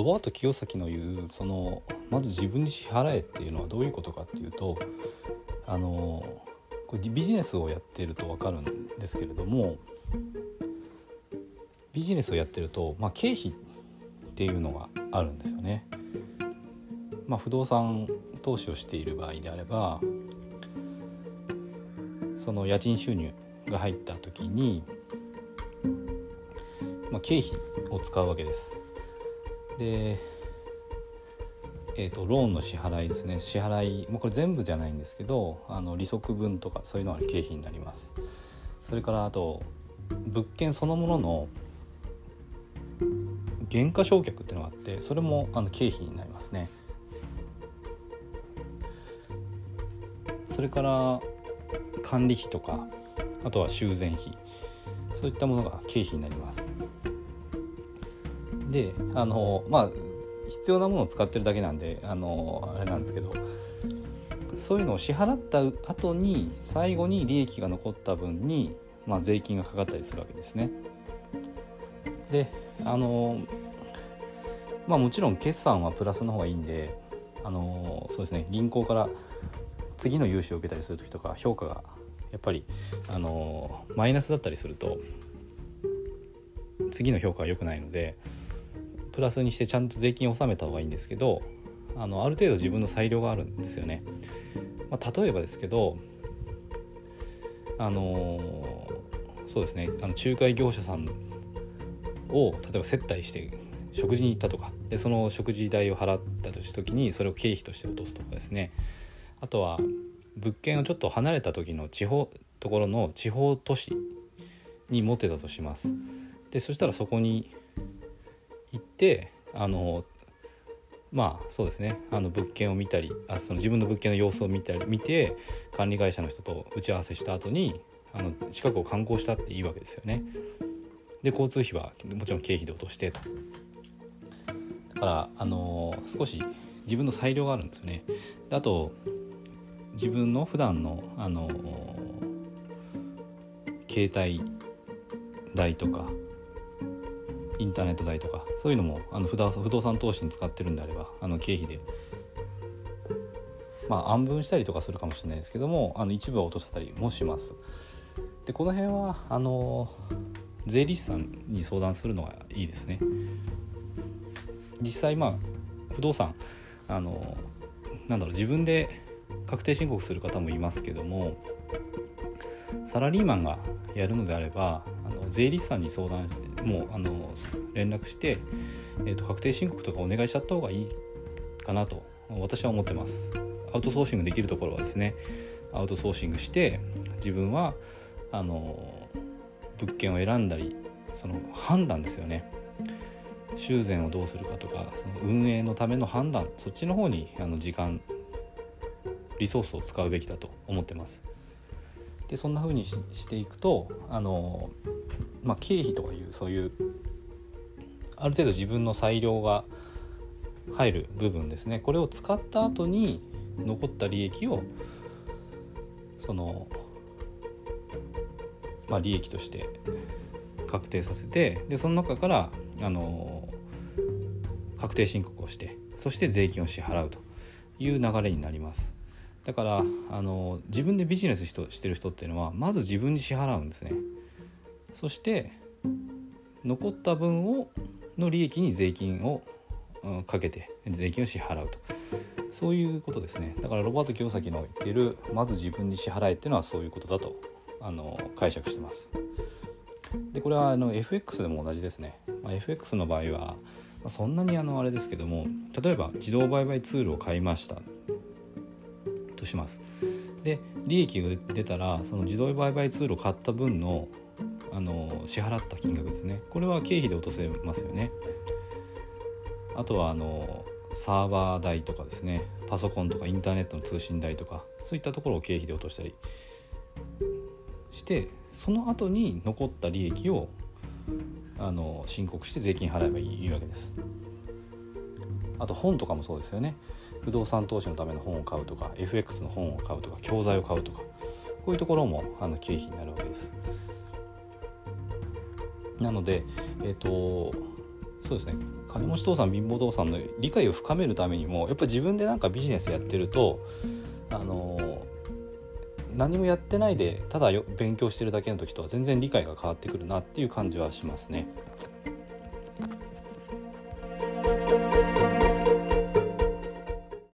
ロバート清崎の言うそのまず自分に支払えっていうのはどういうことかっていうとあのこれビジネスをやってると分かるんですけれどもビジネスをやってると、まあ、経費っていうのがあるんですよね。まあ、不動産投資をしている場合であればその家賃収入が入った時に、まあ、経費を使うわけです。で、えーと、ローンの支払いですね支払いもうこれ全部じゃないんですけどあの利息分とかそういうのは経費になります。それからあと物件そのものの減価償却っていうのがあってそれもあの経費になりますね。それから管理費とかあとは修繕費そういったものが経費になりますであのまあ必要なものを使ってるだけなんであのあれなんですけどそういうのを支払った後に最後に利益が残った分に、まあ、税金がかかったりするわけですね。であのまあもちろん決算はプラスの方がいいんであのそうですね銀行から次の融資を受けたりする時とか評価がやっぱりあのマイナスだったりすると次の評価は良くないのでプラスにしてちゃんと税金を納めた方がいいんですけどあのある程度自分の裁量があるんですよね。まあ、例えばですけどあのそうですねあの仲介業者さんを例えば接待して食事に行ったとかでその食事代を払ったとした時にそれを経費として落とすとかですねあとは物件をちょっと離れた時の地方ところの地方都市に持ってたとしますでそしたらそこにてあのまあそうですねあの物件を見たりあその自分の物件の様子を見たり見て管理会社の人と打ち合わせした後にあの近くを観光したっていいわけですよね。で交通費はもちろん経費で落としてと。だからあの少し自分の裁量があるんですよね。であと自分の普段のあの携帯代とかインターネット代とかそういうのもあの不動産投資に使ってるんであればあの経費でまあ暗分したりとかするかもしれないですけどもあの一部は落とせたりもします。でこの辺はあの税理士さんに相談するのがいいですね。実際まあ不動産あのなんだろう自分で確定申告する方もいますけどもサラリーマンがやるのであればあの税理士さんに相談もうあの連絡して、えーと、確定申告とかお願いしちゃった方がいいかなと私は思ってますアウトソーシングできるところはですねアウトソーシングして自分はあの物件を選んだりその判断ですよね修繕をどうするかとかその運営のための判断そっちの方にあの時間リソースを使うべきだと思ってます。でそんな風にしていくとあの、まあ、経費とかいうそういうある程度自分の裁量が入る部分ですねこれを使った後に残った利益をそのまあ利益として確定させてでその中からあの確定申告をしてそして税金を支払うという流れになります。だからあの自分でビジネスしてる人っていうのはまず自分に支払うんですね。そして残った分をの利益に税金をかけて税金を支払うと。そういうことですね。だからロバート清崎の言っているまず自分に支払えっていうのはそういうことだとあの解釈してます。でこれはあの FX でも同じですね、まあ、FX の場合は、ま、そんなにあのあれですけども例えば自動売買ツールを買いました。とします。で利益が出たらその自動売買ツールを買った分のあの支払った金額ですね。これは経費で落とせますよね。あとはあのサーバー代とかですね。パソコンとかインターネットの通信代とかそういったところを経費で落としたりしてその後に残った利益をあの申告して税金払えばいいわけです。あと本とかもそうですよね。不動産投資のための本を買うとか FX の本を買うとか教材を買うとかこういうところもあの経費になるわけです。なので、えーとそうですね、金持ち父さん貧乏父さんの理解を深めるためにもやっぱ自分でなんかビジネスやってるとあの何もやってないでただよ勉強してるだけの時とは全然理解が変わってくるなっていう感じはしますね。